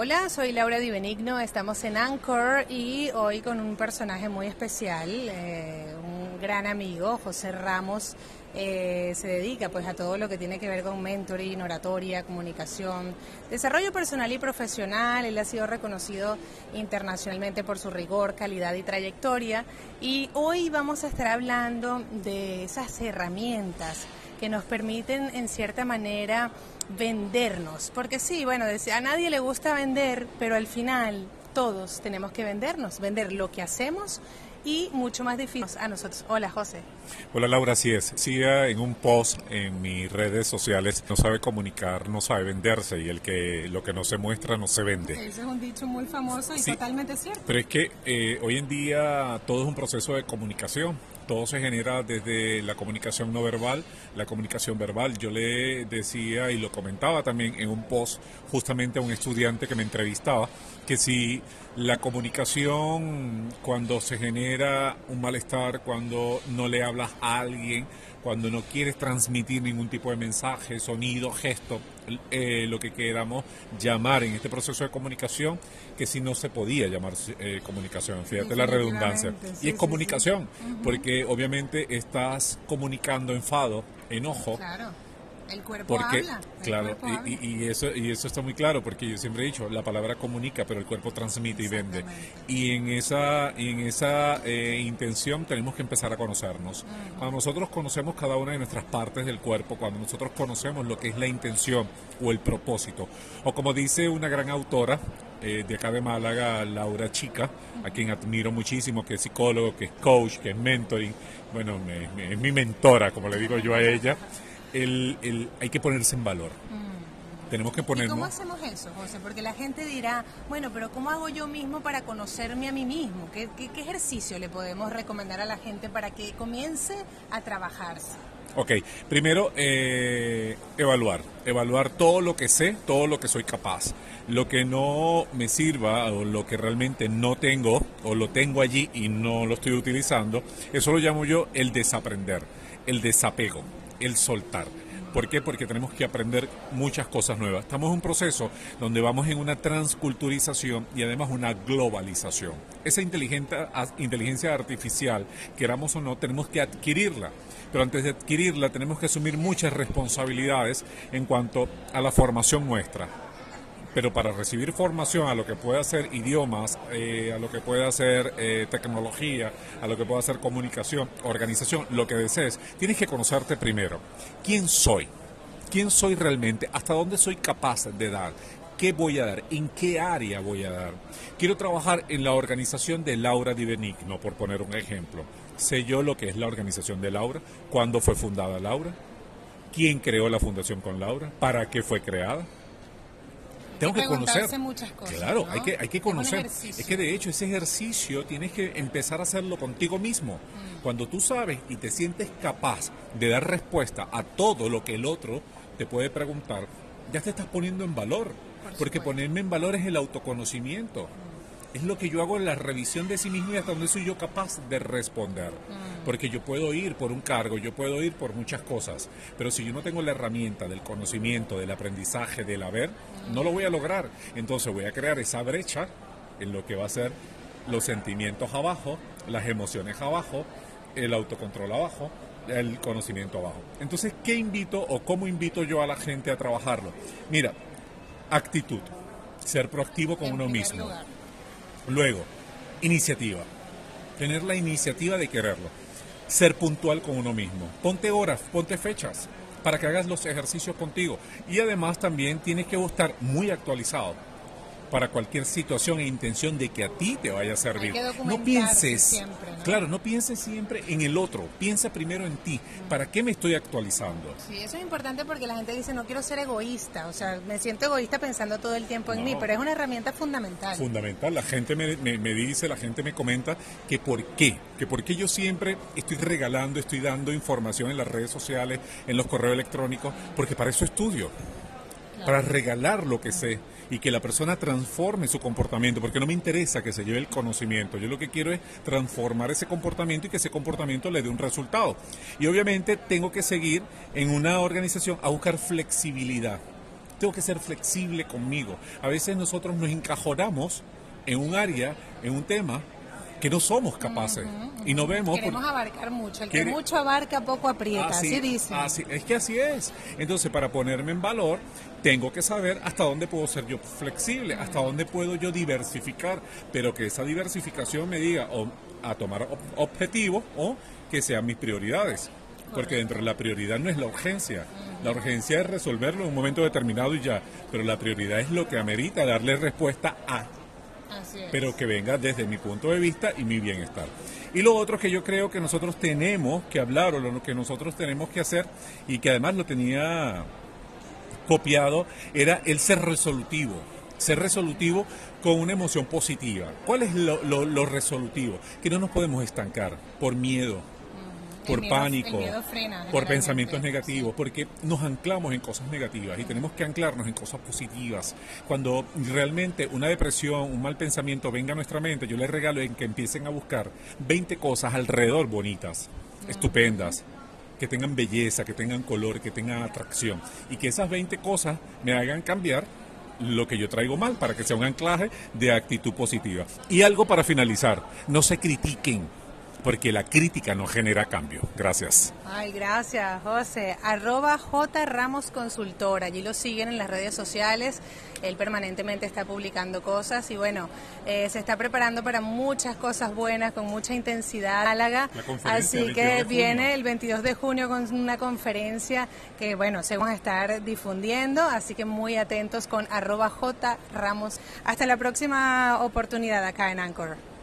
Hola, soy Laura Di Benigno, estamos en Anchor y hoy con un personaje muy especial, eh, un gran amigo, José Ramos. Eh, se dedica pues a todo lo que tiene que ver con mentoring, oratoria, comunicación, desarrollo personal y profesional. Él ha sido reconocido internacionalmente por su rigor, calidad y trayectoria. Y hoy vamos a estar hablando de esas herramientas que nos permiten en cierta manera vendernos. Porque sí, bueno, a nadie le gusta vender, pero al final todos tenemos que vendernos, vender lo que hacemos y mucho más difícil a nosotros. Hola, José. Hola, Laura, así es. Siga en un post en mis redes sociales, no sabe comunicar, no sabe venderse y el que lo que no se muestra no se vende. Ese es un dicho muy famoso y totalmente cierto. Pero es que eh, hoy en día todo es un proceso de comunicación todo se genera desde la comunicación no verbal, la comunicación verbal. Yo le decía y lo comentaba también en un post justamente a un estudiante que me entrevistaba, que si la comunicación cuando se genera un malestar, cuando no le hablas a alguien, cuando no quieres transmitir ningún tipo de mensaje, sonido, gesto, eh, lo que queramos llamar en este proceso de comunicación, que si no se podía llamar eh, comunicación, fíjate la redundancia. y es comunicación, porque obviamente estás comunicando enfado, enojo. Claro el cuerpo habla. claro, y, eso, y eso está muy claro, porque yo siempre he dicho, la palabra comunica, pero el cuerpo transmite y vende. Y en esa, en esa eh, intención tenemos que empezar a conocernos. Cuando nosotros conocemos cada una de nuestras partes del cuerpo, cuando nosotros conocemos lo que es la intención o el propósito, o como dice una gran autora, eh, de acá de Málaga, Laura Chica, a quien admiro muchísimo, que es psicólogo, que es coach, que es mentoring, bueno, es mi mentora, como le digo yo a ella el, el, hay que ponerse en valor. Mm. Tenemos que ponernos... ¿Cómo hacemos eso, José? Porque la gente dirá, bueno, pero ¿cómo hago yo mismo para conocerme a mí mismo? ¿Qué, qué, ejercicio le podemos recomendar a la gente para que comience a trabajarse? Ok, primero eh, evaluar, evaluar todo lo que sé, todo lo que soy capaz. Lo que no me sirva o lo que realmente no tengo o lo tengo allí y no lo estoy utilizando, eso lo llamo yo el desaprender, el desapego el soltar. ¿Por qué? Porque tenemos que aprender muchas cosas nuevas. Estamos en un proceso donde vamos en una transculturización y además una globalización. Esa inteligencia artificial, queramos o no, tenemos que adquirirla. Pero antes de adquirirla tenemos que asumir muchas responsabilidades en cuanto a la formación nuestra pero para recibir formación a lo que puede hacer idiomas, eh, a lo que puede hacer eh, tecnología, a lo que puede hacer comunicación, organización, lo que desees, tienes que conocerte primero. ¿Quién soy? ¿Quién soy realmente? ¿Hasta dónde soy capaz de dar? ¿Qué voy a dar? ¿En qué área voy a dar? Quiero trabajar en la organización de Laura Di Benigno, por poner un ejemplo. ¿Sé yo lo que es la organización de Laura? ¿Cuándo fue fundada Laura? ¿Quién creó la fundación con Laura? ¿Para qué fue creada? Tengo que, conocer. muchas cosas. Claro, hay que, hay que conocer. Es, que de hecho ese ejercicio tienes que empezar a hacerlo contigo mismo. Mm. Cuando tú sabes y te sientes capaz de dar respuesta a todo lo que el otro te puede preguntar, ya te estás poniendo en valor. porque ponerme en valor es el autoconocimiento. Mm es lo que yo hago en la revisión de sí mismo y hasta donde soy yo capaz de responder. Mm. Porque yo puedo ir por un cargo, yo puedo ir por muchas cosas, pero si yo no tengo la herramienta del conocimiento, del aprendizaje, del haber, no lo voy a lograr. Entonces voy a crear esa brecha en lo que va a ser los sentimientos abajo, las emociones abajo, el autocontrol abajo, el conocimiento abajo. Entonces, ¿qué invito o cómo invito yo a la gente a trabajarlo? Mira, actitud, ser proactivo con uno mismo. Luego, iniciativa. Tener la iniciativa de quererlo. Ser puntual con uno mismo. Ponte horas, ponte fechas para que hagas los ejercicios contigo. Y además también tienes que estar muy actualizado para cualquier situación e intención de que a ti te vaya a servir. No pienses, claro, no pienses siempre en el otro, piensa primero en ti. ¿Para qué me estoy actualizando? Sí, eso es importante porque la gente dice no quiero ser egoísta, o sea, me siento egoísta pensando todo el tiempo en mí, pero es una herramienta fundamental. Fundamental, la gente me, me, dice, la gente me comenta que por qué, que por qué yo siempre estoy regalando, estoy dando información en las redes sociales, en los correos electrónicos, porque para eso estudio, para regalar lo que sé y que la persona transforme su comportamiento, porque no me interesa que se lleve el conocimiento, yo lo que quiero es transformar ese comportamiento y que ese comportamiento le dé un resultado. Y obviamente tengo que seguir en una organización a buscar flexibilidad tengo que ser flexible conmigo. A veces nosotros nos encajonamos en un área, en un tema, que no somos capaces. Y no vemos queremos abarcar mucho. El que mucho abarca poco aprieta. Así, dice es que así es. Entonces para ponerme en valor tengo que saber hasta dónde puedo ser yo flexible hasta dónde puedo yo diversificar. Pero que esa diversificación me diga o a tomar objetivos o que sean mis prioridades. Porque dentro de la prioridad no es la urgencia. La urgencia es resolverlo en un momento determinado y ya, pero la prioridad es lo que amerita darle respuesta a. Pero que venga desde mi punto de vista y mi bienestar. Y lo otro que yo creo que nosotros tenemos que hablar o lo que nosotros tenemos que hacer y que además lo tenía copiado era el ser resolutivo. Ser resolutivo con una emoción positiva. ¿Cuál es lo, lo resolutivo? Que no nos podemos estancar por miedo, por pánico, por pensamientos negativos, porque nos anclamos en cosas negativas y tenemos que anclarnos en cosas positivas. Cuando realmente una depresión, un mal pensamiento venga a nuestra mente, yo les regalo en que empiecen a buscar 20 cosas alrededor bonitas, estupendas, que tengan belleza, que tengan color, que tengan atracción y que esas 20 cosas me hagan cambiar lo que yo traigo mal para que sea un anclaje de actitud positiva. Y algo para finalizar, no se critiquen porque la crítica no genera cambio. Gracias. Ay, gracias, José. Arroba J Ramos Consultor. Allí lo siguen en las redes sociales. Él permanentemente está publicando cosas y bueno, eh, se está preparando para muchas cosas buenas con mucha intensidad. Álaga. Así que viene el 22 de junio con una conferencia que bueno, se van a estar difundiendo. Así que muy atentos con arroba J Ramos. Hasta la próxima oportunidad acá en Anchor.